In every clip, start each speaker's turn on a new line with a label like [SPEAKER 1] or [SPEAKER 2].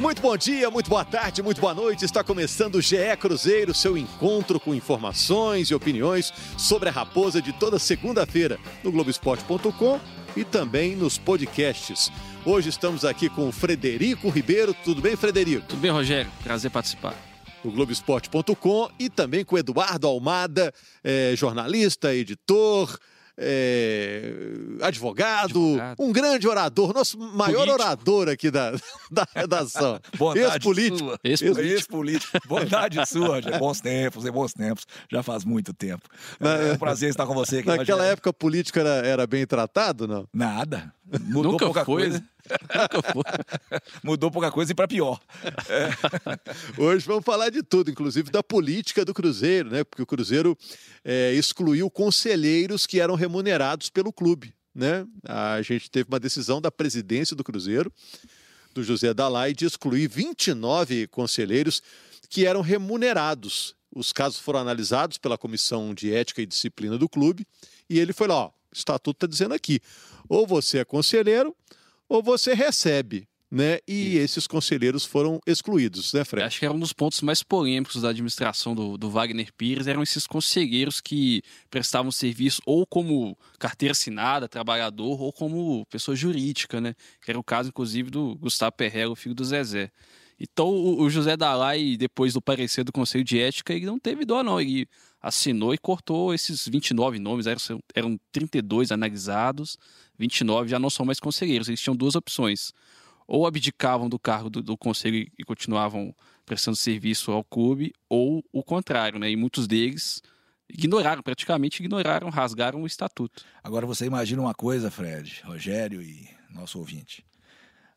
[SPEAKER 1] Muito bom dia, muito boa tarde, muito boa noite. Está começando o GE Cruzeiro, seu encontro com informações e opiniões sobre a Raposa de toda segunda-feira no Globoesporte.com e também nos podcasts. Hoje estamos aqui com o Frederico Ribeiro. Tudo bem, Frederico?
[SPEAKER 2] Tudo bem, Rogério? Prazer participar.
[SPEAKER 1] No Globoesporte.com e também com o Eduardo Almada, é, jornalista, editor, é, advogado, advogado, um grande orador, nosso maior Político. orador aqui da, da redação.
[SPEAKER 3] Ex-político. Ex-político. Ex Bondade sua, já. bons tempos, em bons tempos, já faz muito tempo. Na, é um prazer estar com você aqui.
[SPEAKER 1] Naquela época, político era, era bem tratado, não?
[SPEAKER 3] Nada. Mudou
[SPEAKER 2] Nunca
[SPEAKER 3] pouca
[SPEAKER 2] foi.
[SPEAKER 3] coisa. Mudou pouca coisa e para pior. É.
[SPEAKER 1] Hoje vamos falar de tudo, inclusive da política do Cruzeiro, né? Porque o Cruzeiro é, excluiu conselheiros que eram remunerados pelo clube. Né? A gente teve uma decisão da presidência do Cruzeiro, do José Dalai, de excluir 29 conselheiros que eram remunerados. Os casos foram analisados pela Comissão de Ética e Disciplina do clube e ele foi lá: ó, o estatuto está dizendo aqui, ou você é conselheiro ou você recebe. Né? E Isso. esses conselheiros foram excluídos, né, Fred?
[SPEAKER 2] Acho que era um dos pontos mais polêmicos da administração do, do Wagner Pires, eram esses conselheiros que prestavam serviço ou como carteira assinada, trabalhador, ou como pessoa jurídica, né? Que era o caso, inclusive, do Gustavo Perrella, o filho do Zezé. Então, o José Dalai, depois do parecer do Conselho de Ética, ele não teve dó, não. Ele assinou e cortou esses 29 nomes, eram, eram 32 analisados, 29 já não são mais conselheiros, eles tinham duas opções. Ou abdicavam do cargo do, do conselho e continuavam prestando serviço ao clube, ou o contrário, né? E muitos deles ignoraram, praticamente ignoraram, rasgaram o estatuto.
[SPEAKER 3] Agora você imagina uma coisa, Fred, Rogério e nosso ouvinte.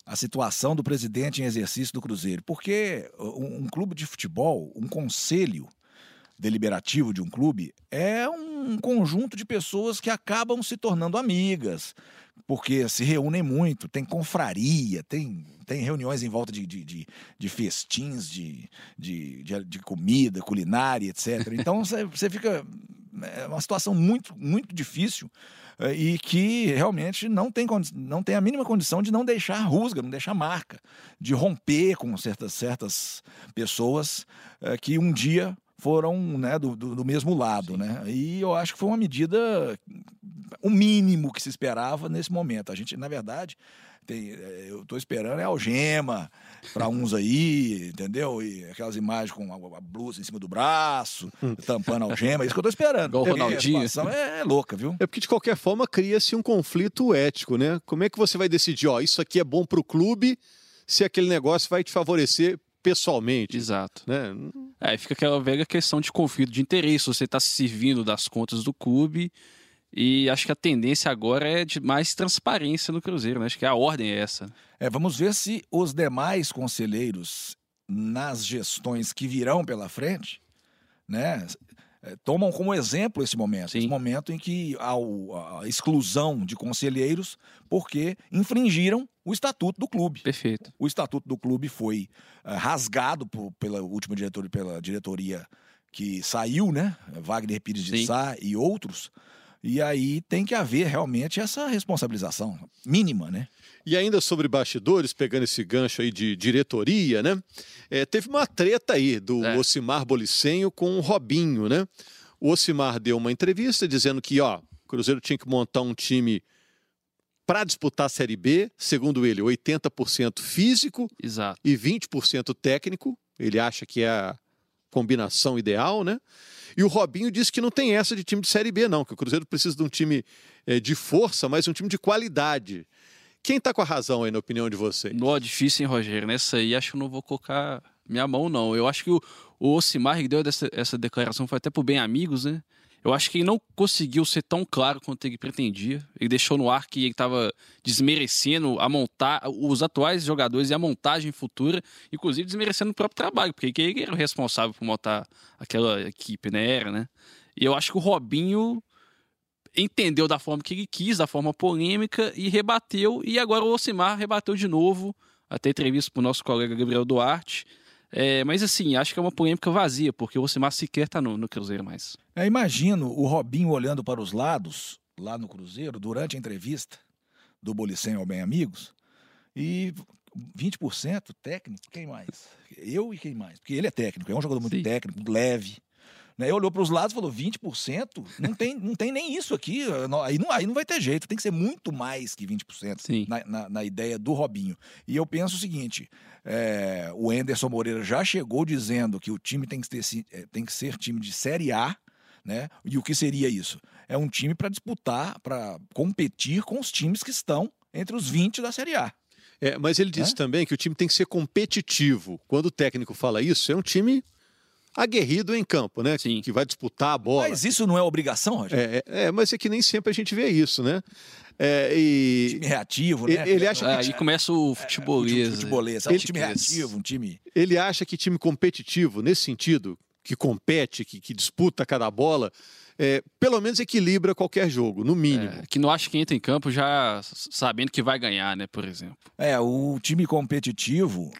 [SPEAKER 3] A situação do presidente em exercício do Cruzeiro. Porque um, um clube de futebol, um conselho, deliberativo de um clube é um conjunto de pessoas que acabam se tornando amigas, porque se reúnem muito, tem confraria, tem, tem reuniões em volta de, de, de, de festins, de, de, de, de, comida, culinária, etc. Então você fica. É uma situação muito, muito difícil eh, e que realmente não tem, não tem a mínima condição de não deixar rusga, não deixar marca, de romper com certas, certas pessoas eh, que um dia foram né, do, do, do, mesmo lado. Né? E eu acho que foi uma medida, o mínimo que se esperava nesse momento. A gente, na verdade, tem, é, eu estou esperando é algema para uns aí, entendeu? E aquelas imagens com a, a, blusa em cima do braço, hum. tampando a algema, é isso que eu estou esperando.
[SPEAKER 2] Igual o Ronaldinho.
[SPEAKER 3] A é, é, louca, viu?
[SPEAKER 1] É porque, de qualquer forma, cria-se um conflito ético, né? Como é que você vai decidir, ó, isso aqui é bom para o clube, se aquele negócio vai te favorecer pessoalmente.
[SPEAKER 2] Exato.
[SPEAKER 1] Né?
[SPEAKER 2] Aí fica aquela velha questão de conflito de interesse. Você está se servindo das contas do clube. E acho que a tendência agora é de mais transparência no Cruzeiro, né? Acho que a ordem é essa.
[SPEAKER 3] É, vamos ver se os demais conselheiros nas gestões que virão pela frente, né, é, tomam como exemplo esse momento, Sim. esse momento em que há a exclusão de conselheiros porque infringiram o estatuto do clube.
[SPEAKER 2] Perfeito.
[SPEAKER 3] O estatuto do clube foi uh, rasgado por, pela última diretor, pela diretoria que saiu, né? Wagner Pires de Sá e outros. E aí tem que haver realmente essa responsabilização mínima, né?
[SPEAKER 1] E ainda sobre bastidores, pegando esse gancho aí de diretoria, né? É, teve uma treta aí do é. Ocimar Bolicenho com o Robinho, né? O Ocimar deu uma entrevista dizendo que, ó, o Cruzeiro tinha que montar um time para disputar a Série B, segundo ele, 80% físico
[SPEAKER 2] Exato.
[SPEAKER 1] e 20% técnico. Ele acha que é a combinação ideal, né? E o Robinho disse que não tem essa de time de Série B, não, que o Cruzeiro precisa de um time é, de força, mas um time de qualidade. Quem está com a razão aí, na opinião de vocês?
[SPEAKER 2] No, difícil, hein, Rogério? Nessa aí, acho que eu não vou colocar minha mão, não. Eu acho que o, o Ocimar que deu dessa, essa declaração foi até por bem amigos, né? Eu acho que ele não conseguiu ser tão claro quanto ele pretendia. Ele deixou no ar que ele estava desmerecendo a montar os atuais jogadores e a montagem futura, inclusive desmerecendo o próprio trabalho, porque ele era o responsável por montar aquela equipe, né? Era, né? E eu acho que o Robinho entendeu da forma que ele quis, da forma polêmica, e rebateu. E agora o Osimar rebateu de novo, até entrevista para o nosso colega Gabriel Duarte é, mas assim, acho que é uma polêmica vazia, porque o Ocimar sequer está no, no, Cruzeiro mais.
[SPEAKER 3] É, imagino o Robinho olhando para os lados, lá no Cruzeiro, durante a entrevista do Bolicem ao Bem Amigos, e 20% técnico, quem mais? Eu e quem mais? Porque ele é técnico, é um jogador muito
[SPEAKER 2] Sim.
[SPEAKER 3] técnico, leve. Né? Olhou para os lados e falou: 20%? Não tem, não tem nem isso aqui. Não- Aí não, aí não vai ter jeito, tem que ser muito mais que 20%
[SPEAKER 2] Sim.
[SPEAKER 3] na, na, na ideia do Robinho. E eu penso o seguinte: é, o Enderson Moreira já chegou dizendo que o time tem que, ter, é, tem que ser time de Série A. Né? E o que seria isso? É um time para disputar, para competir com os times que estão entre os 20 da Série A.
[SPEAKER 1] É, mas ele disse
[SPEAKER 3] É?
[SPEAKER 1] também que o time tem que ser competitivo. Quando o técnico fala isso, é um time aguerrido em campo, né?
[SPEAKER 2] Sim.
[SPEAKER 1] Que vai disputar a bola.
[SPEAKER 3] Mas isso não é obrigação, Rogério?
[SPEAKER 1] É, é, é, mas é que nem sempre a gente vê isso, né? É, e
[SPEAKER 3] time reativo, né?
[SPEAKER 1] ele acha
[SPEAKER 2] É, aí começa o futebolês.
[SPEAKER 3] Futebolês, é um
[SPEAKER 1] Ele-
[SPEAKER 3] time reativo, um time.
[SPEAKER 1] ele acha que time competitivo, nesse sentido, que compete, que, que disputa cada bola, é, pelo menos equilibra qualquer jogo, no mínimo.
[SPEAKER 2] É, que não acha que entra em campo já sabendo que vai ganhar, né, por exemplo.
[SPEAKER 3] É, o time competitivo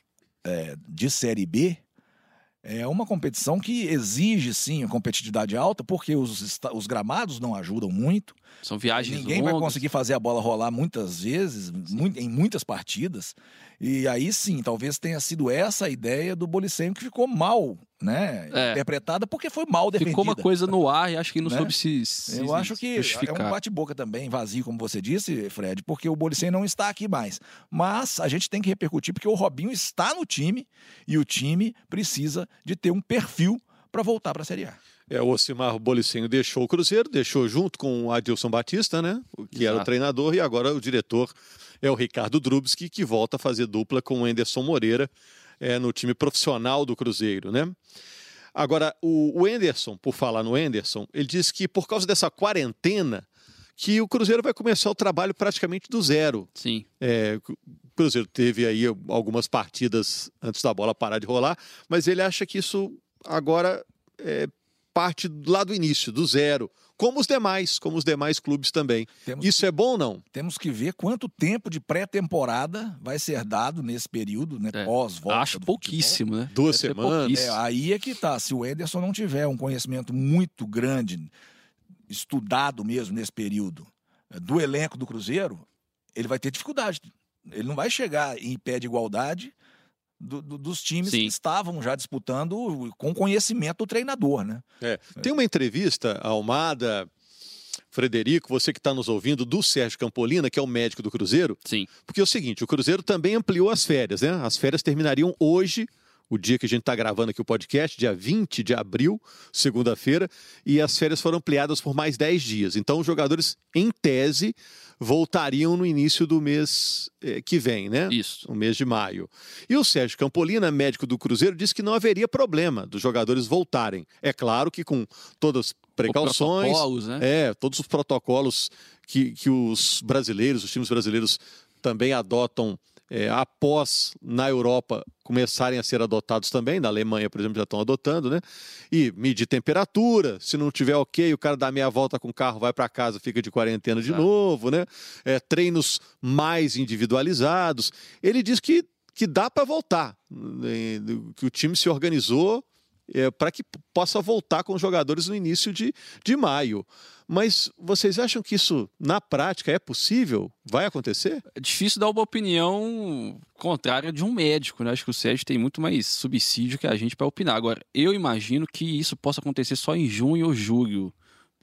[SPEAKER 3] é, de Série B é uma competição que exige, sim, competitividade alta, porque os, os gramados não ajudam muito.
[SPEAKER 2] São viagens
[SPEAKER 3] Ninguém vai
[SPEAKER 2] longas.
[SPEAKER 3] conseguir fazer a bola rolar muitas vezes, mui- em muitas partidas. E aí sim, talvez tenha sido essa a ideia do Bolicenho que ficou mal, né?
[SPEAKER 2] É.
[SPEAKER 3] Interpretada porque foi mal defendida.
[SPEAKER 2] Ficou uma coisa no ar e acho que não
[SPEAKER 3] Né?
[SPEAKER 2] soube se, se
[SPEAKER 3] Eu acho que é um
[SPEAKER 2] justificar.
[SPEAKER 3] bate-boca também, vazio, como você disse, Fred, porque o Bolicen não está aqui mais. Mas a gente tem que repercutir, porque o Robinho está no time e o time precisa de ter um perfil para voltar para a Série A.
[SPEAKER 1] É, o Ocimar Bolicenho deixou o Cruzeiro, deixou junto com o Adilson Batista, né? Que era o treinador, e agora o diretor é o Ricardo Drubski, que volta a fazer dupla com o Enderson Moreira é, no time profissional do Cruzeiro, né? Agora, o, Enderson, por falar no Enderson, ele disse que por causa dessa quarentena, que o Cruzeiro vai começar o trabalho praticamente do zero.
[SPEAKER 2] Sim.
[SPEAKER 1] É, o Cruzeiro teve aí algumas partidas antes da bola parar de rolar, mas ele acha que isso agora é parte lá do início, do zero, como os demais, como os demais clubes também.
[SPEAKER 3] Temos,
[SPEAKER 1] Isso é bom ou não?
[SPEAKER 3] temos que ver quanto tempo de pré-temporada vai ser dado nesse período, né?
[SPEAKER 2] É,
[SPEAKER 3] Pós-volta.
[SPEAKER 2] acho
[SPEAKER 3] do
[SPEAKER 2] pouquíssimo, né?
[SPEAKER 1] Duas
[SPEAKER 2] Deve
[SPEAKER 1] semanas.
[SPEAKER 3] É, aí é que tá. Se o Ederson não tiver um conhecimento muito grande, estudado mesmo nesse período, eh, do elenco do Cruzeiro, ele vai ter dificuldade. Ele não vai chegar em pé de igualdade do- do- dos times
[SPEAKER 2] Sim.
[SPEAKER 3] que estavam já disputando com conhecimento do treinador, né?
[SPEAKER 1] É. Tem uma entrevista, Almada, Frederico, você que está nos ouvindo, do Sérgio Campolina, que é o médico do Cruzeiro,
[SPEAKER 2] Sim.
[SPEAKER 1] Porque é o seguinte, o Cruzeiro também ampliou as férias, né? As férias terminariam hoje, o dia que a gente está gravando aqui o podcast, dia 20 de abril, segunda-feira, e as férias foram ampliadas por mais 10 dias. Então, os jogadores, em tese, voltariam no início do mês eh, que vem, né?
[SPEAKER 2] Isso.
[SPEAKER 1] no mês de maio. E o Sérgio Campolina, médico do Cruzeiro, disse que não haveria problema dos jogadores voltarem. É claro que com todas as precauções,
[SPEAKER 2] Protocolos, né?
[SPEAKER 1] é, todos os protocolos que, que os brasileiros, os times brasileiros também adotam é, após na Europa começarem a ser adotados também, na Alemanha, por exemplo, já estão adotando, né? E medir temperatura, se não tiver ok, o cara dá meia volta com o carro, vai para casa, fica de quarentena de novo, né? É, treinos mais individualizados. Ele diz que, que dá para voltar, né? que o time se organizou é, para que possa voltar com os jogadores no início de, de maio. Mas vocês acham que isso, na prática, é possível? Vai acontecer?
[SPEAKER 2] É difícil dar uma opinião contrária de um médico, né? Acho que o Sérgio tem muito mais subsídio que a gente para opinar. Agora, eu imagino que isso possa acontecer só em junho ou julho.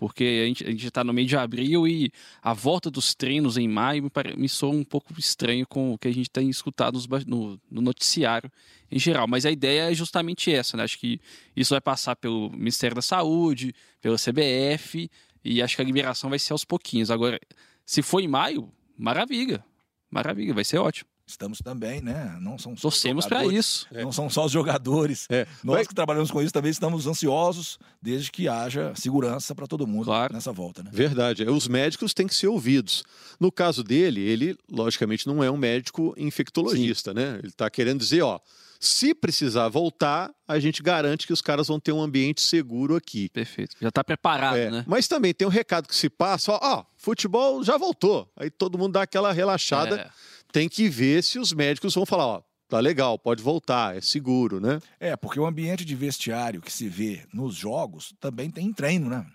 [SPEAKER 2] Porque a gente, a gente está no meio de abril e a volta dos treinos em maio me, me soa um pouco estranho com o que a gente tem escutado nos no, no noticiário em geral. Mas a ideia é justamente essa, né? Acho que isso vai passar pelo Ministério da Saúde, pela CBF, e acho que a liberação vai ser aos pouquinhos. Agora, se for em maio, maravilha. Maravilha, vai ser ótimo.
[SPEAKER 3] Estamos também, né? Não são só os
[SPEAKER 2] Torcemos para isso.
[SPEAKER 3] Não são só os jogadores.
[SPEAKER 1] É.
[SPEAKER 3] Nós
[SPEAKER 1] Vai-
[SPEAKER 3] que trabalhamos com isso também estamos ansiosos desde que haja segurança para todo mundo
[SPEAKER 2] Claro.
[SPEAKER 3] nessa volta, né?
[SPEAKER 1] Verdade. Os médicos têm que ser ouvidos. No caso dele, ele, logicamente, não é um médico infectologista, né? Ele está querendo dizer, ó, se precisar voltar, a gente garante que os caras vão ter um ambiente seguro aqui.
[SPEAKER 2] Perfeito. Já está preparado,
[SPEAKER 1] É,
[SPEAKER 2] né?
[SPEAKER 1] Mas também tem um recado que se passa, ó, ó, futebol já voltou. Aí todo mundo dá aquela relaxada.
[SPEAKER 2] É,
[SPEAKER 1] Tem que ver se os médicos vão falar, ó, tá legal, pode voltar, é seguro, né?
[SPEAKER 3] É, porque o ambiente de vestiário que se vê nos jogos também tem em treino, né?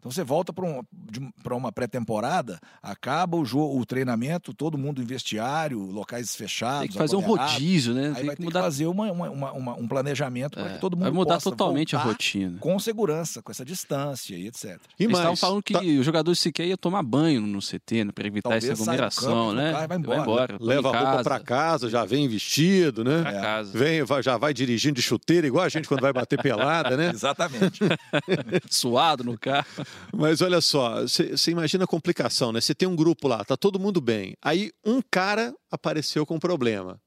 [SPEAKER 3] Então você volta para um, uma pré-temporada, acaba o jogo, o treinamento, todo mundo em vestiário, locais fechados.
[SPEAKER 2] Tem que fazer um rodízio, né?
[SPEAKER 3] Aí
[SPEAKER 2] Tem
[SPEAKER 3] vai
[SPEAKER 2] que
[SPEAKER 3] ter
[SPEAKER 2] mudar...
[SPEAKER 3] que fazer uma, uma, uma, um planejamento para
[SPEAKER 2] É,
[SPEAKER 3] que todo mundo
[SPEAKER 2] vai mudar
[SPEAKER 3] possa
[SPEAKER 2] totalmente a rotina.
[SPEAKER 3] Com segurança, com essa distância e etc.
[SPEAKER 1] E
[SPEAKER 2] Eles estavam
[SPEAKER 1] mais,
[SPEAKER 2] falando que
[SPEAKER 1] tá-
[SPEAKER 2] os jogadores sequer iam tomar banho no CT, né? Pra evitar
[SPEAKER 3] Talvez
[SPEAKER 2] essa aglomeração,
[SPEAKER 3] campo,
[SPEAKER 2] né?
[SPEAKER 3] vai embora.
[SPEAKER 2] toma
[SPEAKER 1] leva
[SPEAKER 2] em
[SPEAKER 1] a roupa para casa, já vem vestido, né?
[SPEAKER 2] pra
[SPEAKER 3] É.
[SPEAKER 2] casa.
[SPEAKER 1] Vem, vai- já vai dirigindo de chuteira, igual a gente quando vai bater pelada, né?
[SPEAKER 3] Exatamente.
[SPEAKER 2] Suado no carro.
[SPEAKER 1] Mas olha só, você imagina a complicação, né? Você tem um grupo lá, tá todo mundo bem. Aí um cara apareceu com um problema.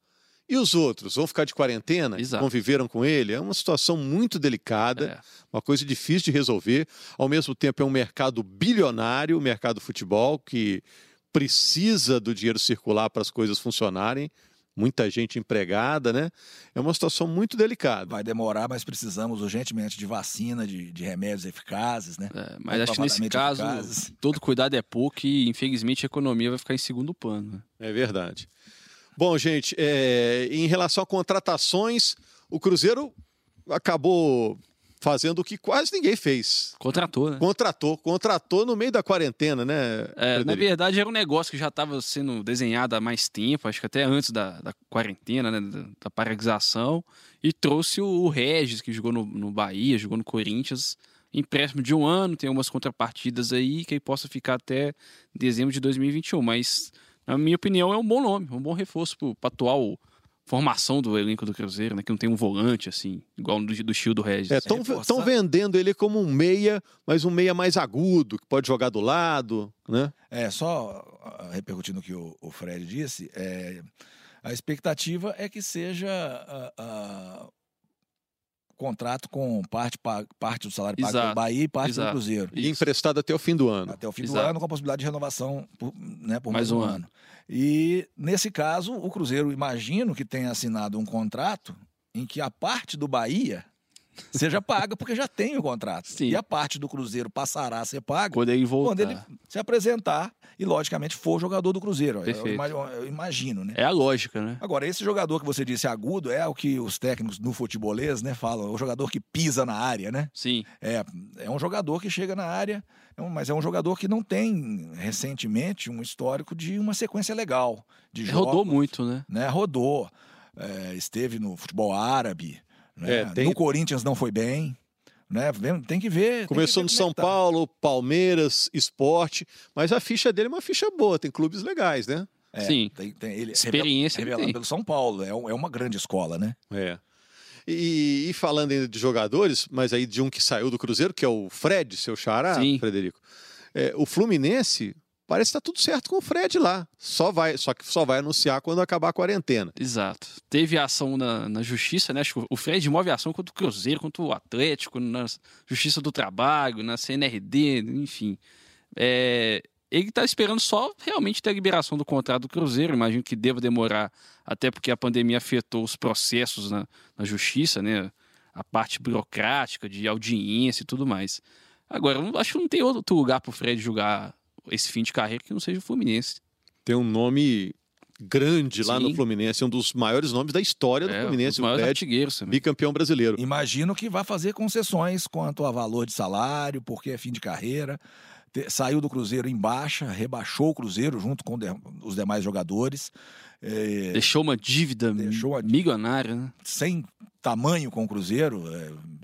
[SPEAKER 1] E os outros vão ficar de quarentena?
[SPEAKER 2] Exato.
[SPEAKER 1] Conviveram com ele? É uma situação muito delicada,
[SPEAKER 2] É.
[SPEAKER 1] uma coisa difícil de resolver. Ao mesmo tempo, é um mercado bilionário, o mercado futebol, que precisa do dinheiro circular para as coisas funcionarem. Muita gente empregada, né? É uma situação muito delicada.
[SPEAKER 3] Vai demorar, mas precisamos urgentemente de vacina, de, de remédios eficazes, né?
[SPEAKER 2] É, mas acho que nesse caso,
[SPEAKER 3] eficazes.
[SPEAKER 2] todo cuidado é pouco e infelizmente a economia vai ficar em segundo plano. né?
[SPEAKER 1] É verdade. Bom, gente, é, em relação a contratações, o Cruzeiro acabou fazendo o que quase ninguém fez.
[SPEAKER 2] Contratou, né?
[SPEAKER 1] Contratou, contratou no meio da quarentena, né?
[SPEAKER 2] É, na verdade, era um negócio que já estava sendo desenhado há mais tempo, acho que até antes da, da quarentena, né, da, da paralisação, e trouxe o, o Regis, que jogou no, no Bahia, jogou no Corinthians, empréstimo de um ano, tem umas contrapartidas aí que aí possa ficar até dezembro de 2021, mas, na minha opinião, é um bom nome, um bom reforço para atual formação do elenco do Cruzeiro, né, que não tem um volante, assim, igual do, do estilo do Regis.
[SPEAKER 1] Estão
[SPEAKER 3] reforçar.
[SPEAKER 1] vendendo ele como um meia, mas um meia mais agudo, que pode jogar do lado, né?
[SPEAKER 3] É, só ah, repercutindo o que o, o Fred disse, é, a expectativa é que seja ah, ah, contrato com parte, pa- parte do salário pago pelo Bahia e parte
[SPEAKER 2] exato.
[SPEAKER 3] do Cruzeiro.
[SPEAKER 1] E emprestado até o fim do ano.
[SPEAKER 3] Até o fim do
[SPEAKER 2] Exato.
[SPEAKER 3] ano, com a possibilidade de renovação por, né, por
[SPEAKER 2] Mais
[SPEAKER 3] mais,
[SPEAKER 2] um
[SPEAKER 3] um
[SPEAKER 2] ano.
[SPEAKER 3] ano. E, nesse caso, o Cruzeiro, imagino que tenha assinado um contrato em que a parte do Bahia seja paga, porque já tem o contrato.
[SPEAKER 2] Sim.
[SPEAKER 3] E a parte do Cruzeiro passará a ser paga
[SPEAKER 2] Quando ele voltar.
[SPEAKER 3] quando ele se apresentar e, logicamente, for jogador do Cruzeiro. Eu,
[SPEAKER 2] Perfeito.
[SPEAKER 3] ima- eu imagino, né?
[SPEAKER 2] É a lógica, né?
[SPEAKER 3] Agora, esse jogador que você disse agudo é o que os técnicos no futebolês né, falam, o jogador que pisa na área, né?
[SPEAKER 2] Sim.
[SPEAKER 3] É, é um jogador que chega na área, é mas é um jogador que não tem, recentemente, um histórico de uma sequência legal de jogos.
[SPEAKER 2] Rodou muito, né?
[SPEAKER 3] Né? Rodou. É, esteve no futebol árabe. Né?
[SPEAKER 1] É, tem-
[SPEAKER 3] No Corinthians não foi bem. Né? Tem que ver.
[SPEAKER 1] Começou no
[SPEAKER 3] que ver
[SPEAKER 1] São
[SPEAKER 3] como é tá.
[SPEAKER 1] Paulo, Palmeiras, Esporte, mas a ficha dele é uma ficha boa, tem clubes legais, né?
[SPEAKER 3] É,
[SPEAKER 2] Sim.
[SPEAKER 3] Tem, tem, ele
[SPEAKER 2] Experiência ele
[SPEAKER 3] revelado
[SPEAKER 2] tem.
[SPEAKER 3] pelo São Paulo. É, um- é uma grande escola, né?
[SPEAKER 1] É. E, e falando ainda de jogadores, mas aí de um que saiu do Cruzeiro, que é o Fred, seu xará,
[SPEAKER 2] Sim.
[SPEAKER 1] Frederico. É, o Fluminense parece que tá tudo certo com o Fred lá. Só vai, só que só vai anunciar quando acabar a quarentena.
[SPEAKER 2] Exato. Teve ação na, na justiça, né? Acho que o Fred move ação contra o Cruzeiro, contra o Atlético, na Justiça do Trabalho, na CNRD, enfim. É, ele está esperando só realmente ter a liberação do contrato do Cruzeiro. Imagino que deva demorar, até porque a pandemia afetou os processos na, na justiça, né? A parte burocrática, de audiência e tudo mais. Agora, acho que não tem outro lugar para o Fred jogar esse fim de carreira que não seja o Fluminense.
[SPEAKER 1] Tem um nome grande lá
[SPEAKER 2] Sim.
[SPEAKER 1] no Fluminense, um dos maiores nomes da história do
[SPEAKER 2] É, um
[SPEAKER 1] Fluminense,
[SPEAKER 2] dos
[SPEAKER 1] o
[SPEAKER 2] também.
[SPEAKER 1] bicampeão brasileiro.
[SPEAKER 3] Imagino que vai fazer concessões quanto a valor de salário, porque é fim de carreira. Te- Saiu do Cruzeiro em baixa, rebaixou o Cruzeiro junto com de- os demais jogadores. É,
[SPEAKER 2] Deixou uma dívida
[SPEAKER 3] Deixou
[SPEAKER 2] milionária, né?
[SPEAKER 3] sem tamanho com o Cruzeiro,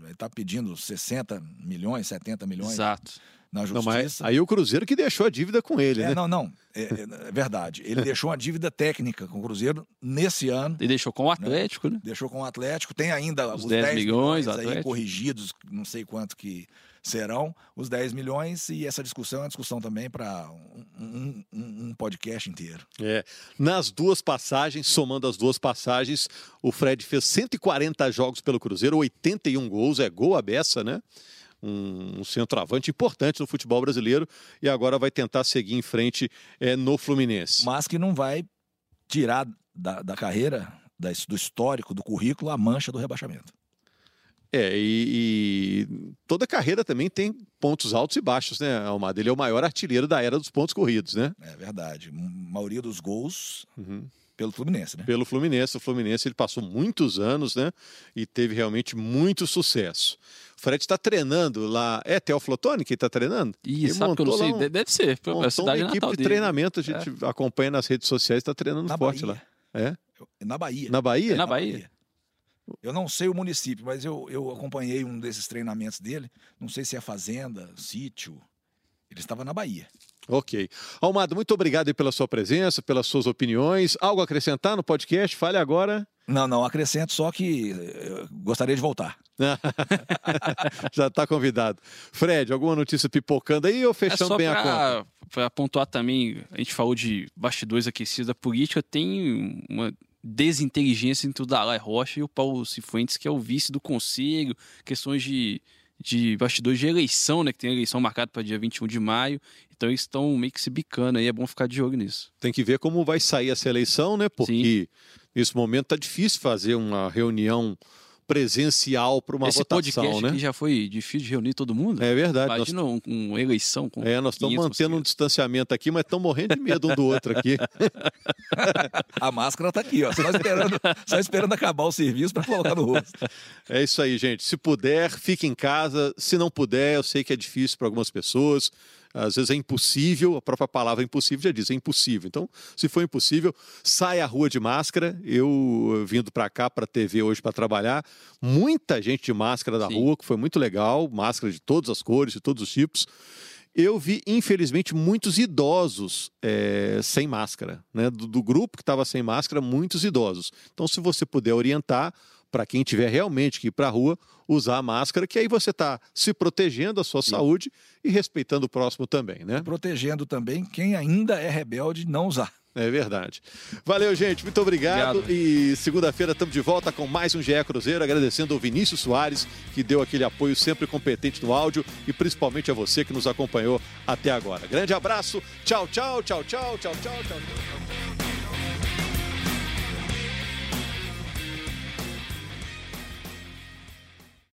[SPEAKER 3] está pedindo 60 milhões, 70 milhões
[SPEAKER 2] Exato.
[SPEAKER 3] Na
[SPEAKER 1] Não, mas
[SPEAKER 3] justiça.
[SPEAKER 1] aí o Cruzeiro que deixou a dívida com ele,
[SPEAKER 3] É,
[SPEAKER 1] né?
[SPEAKER 3] não, não, é, é- é verdade. Ele deixou uma dívida técnica com o Cruzeiro nesse ano.
[SPEAKER 2] E deixou com o Atlético, né?
[SPEAKER 3] Deixou com o Atlético. Tem ainda
[SPEAKER 2] Os
[SPEAKER 3] os,
[SPEAKER 2] 10
[SPEAKER 3] 10,
[SPEAKER 2] milhões,
[SPEAKER 3] milhões, aí corrigidos, não sei quanto que serão, os 10 milhões. E essa discussão é uma discussão também para um, um- um- um podcast inteiro.
[SPEAKER 1] É. Nas duas passagens, somando as duas passagens, o Fred fez 140 jogos pelo Cruzeiro, 81 gols, é gol a beça, né? Um, um centroavante importante no futebol brasileiro e agora vai tentar seguir em frente é, no Fluminense.
[SPEAKER 3] Mas que não vai tirar da, da carreira, da- do histórico, do currículo, a mancha do rebaixamento.
[SPEAKER 1] É, e, e toda carreira também tem pontos altos e baixos, né, Almada? Ele é o maior artilheiro da era dos pontos corridos, né?
[SPEAKER 3] É verdade. A maioria dos gols
[SPEAKER 1] Uhum.
[SPEAKER 3] Pelo Fluminense, né?
[SPEAKER 1] Pelo Fluminense. O Fluminense ele passou muitos anos, né? E teve realmente muito sucesso. O Fred está treinando lá. É Teoflotone que está treinando?
[SPEAKER 2] Ih, ele sabe que eu não sei. Um, deve ser.
[SPEAKER 1] A cidade uma equipe de dele. treinamento. A gente é. acompanha nas redes sociais, está treinando
[SPEAKER 3] na
[SPEAKER 1] forte
[SPEAKER 3] Bahia.
[SPEAKER 1] lá. É?
[SPEAKER 3] Na Bahia.
[SPEAKER 1] Na Bahia?
[SPEAKER 2] É na Bahia.
[SPEAKER 3] Eu não sei o município, mas eu, eu acompanhei um desses treinamentos dele. Não sei se é fazenda, sítio. Ele estava na Bahia.
[SPEAKER 1] Ok. Almado, muito obrigado pela sua presença, pelas suas opiniões. Algo a acrescentar no podcast? Fale agora.
[SPEAKER 3] Não, não, acrescento só que gostaria de voltar.
[SPEAKER 1] Já está convidado. Fred, alguma notícia pipocando aí ou fechando é bem pra, a conta?
[SPEAKER 2] Para pontuar também, a gente falou de bastidores aquecidos da política, tem uma desinteligência entre o Dalai Rocha e o Paulo Cifuentes, que é o vice do conselho, questões de, de bastidores de eleição, né? Que tem eleição marcada para dia 21 de maio. Então eles estão meio que se bicando aí, é bom ficar de olho nisso.
[SPEAKER 1] Tem que ver como vai sair essa eleição, né? Porque Sim. nesse momento tá difícil fazer uma reunião presencial para uma
[SPEAKER 2] Esse
[SPEAKER 1] votação,
[SPEAKER 2] podcast
[SPEAKER 1] né?
[SPEAKER 2] Aqui já foi difícil de reunir todo mundo.
[SPEAKER 1] É verdade.
[SPEAKER 2] Imagina nós... uma eleição com
[SPEAKER 1] É, nós estamos mantendo um distanciamento aqui, mas estamos morrendo de medo um do outro aqui.
[SPEAKER 3] a máscara está aqui, ó, só esperando, só esperando acabar o serviço para colocar no rosto.
[SPEAKER 1] É isso aí, gente. Se puder, fique em casa. Se não puder, eu sei que é difícil para algumas pessoas às vezes é impossível, a própria palavra impossível já diz, é impossível. Então, se for impossível, sai à rua de máscara. Eu vindo para cá, para a TV hoje para trabalhar, muita gente de máscara da Sim. rua, que foi muito legal, máscara de todas as cores, de todos os tipos. Eu vi, infelizmente, muitos idosos é, sem máscara. Né? Do, do grupo que estava sem máscara, muitos idosos. Então, se você puder orientar, para quem tiver realmente que ir para a rua, usar a máscara, que aí você está se protegendo a sua Sim. saúde e respeitando o próximo também, né?
[SPEAKER 3] Protegendo também quem ainda é rebelde não usar.
[SPEAKER 1] É verdade. Valeu, gente. Muito obrigado. obrigado. E segunda-feira estamos de volta com mais um GE Cruzeiro, agradecendo ao Vinícius Soares, que deu aquele apoio sempre competente no áudio, e principalmente a você que nos acompanhou até agora. Grande abraço. Tchau, tchau, tchau, tchau, tchau, tchau, tchau. tchau.